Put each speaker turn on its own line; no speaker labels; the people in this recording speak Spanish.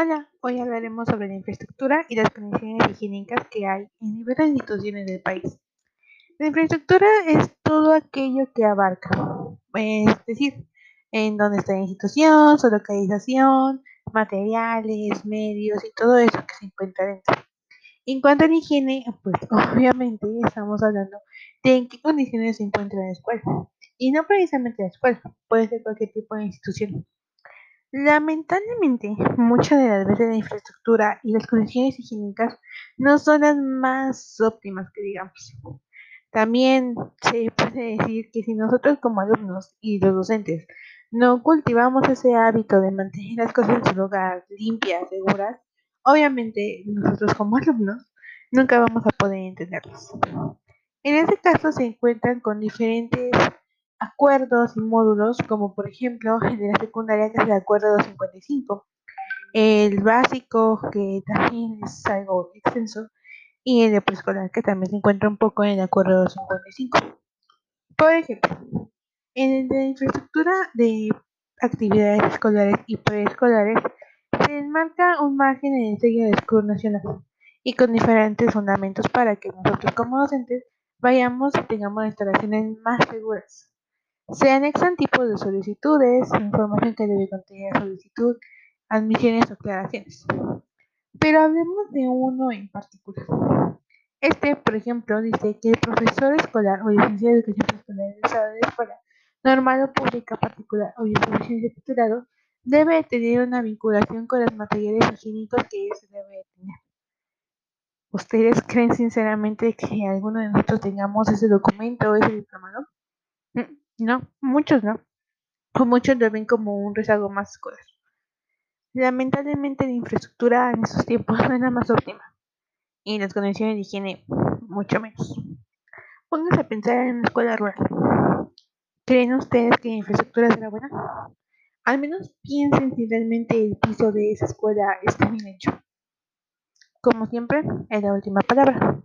Hola, hoy hablaremos sobre la infraestructura y las condiciones higiénicas que hay en diversas instituciones del país. La infraestructura es todo aquello que abarca, es decir, en dónde está la institución, su localización, materiales, medios y todo eso que se encuentra dentro. En cuanto a la higiene, pues obviamente estamos hablando de en qué condiciones se encuentra la escuela. Y no precisamente la escuela, puede ser cualquier tipo de institución. Lamentablemente, muchas de las veces la infraestructura y las condiciones higiénicas no son las más óptimas que digamos. También se puede decir que si nosotros como alumnos y los docentes no cultivamos ese hábito de mantener las cosas en su lugar limpias, seguras, obviamente nosotros como alumnos nunca vamos a poder entenderlos. En este caso se encuentran con diferentes acuerdos y módulos, como por ejemplo el de la secundaria, que es el acuerdo 255, el básico, que también es algo extenso, y el de preescolar, que también se encuentra un poco en el acuerdo 255. Por ejemplo, en el de infraestructura de actividades escolares y preescolares, se enmarca un margen en el sello de escudo nacional y con diferentes fundamentos para que nosotros como docentes vayamos y tengamos instalaciones más seguras. Se anexan tipos de solicitudes, información que debe contener solicitud, admisiones o aclaraciones. Pero hablemos de uno en particular. Este, por ejemplo, dice que el profesor escolar o licenciado de educación escolar egresado de escuela normal o pública particular o institución de titulado debe tener una vinculación con los materiales higiénicos que se debe tener. ¿Ustedes creen sinceramente que alguno de nosotros tengamos ese documento o ese diplomado? No, muchos no. O muchos lo ven como un rezago más escolar. Lamentablemente la infraestructura en esos tiempos no era más óptima. Y las condiciones de higiene mucho menos. Pónganse a pensar en una escuela rural. ¿Creen ustedes que la infraestructura será buena? Al menos piensen si realmente el piso de esa escuela está bien hecho. Como siempre, es la última palabra.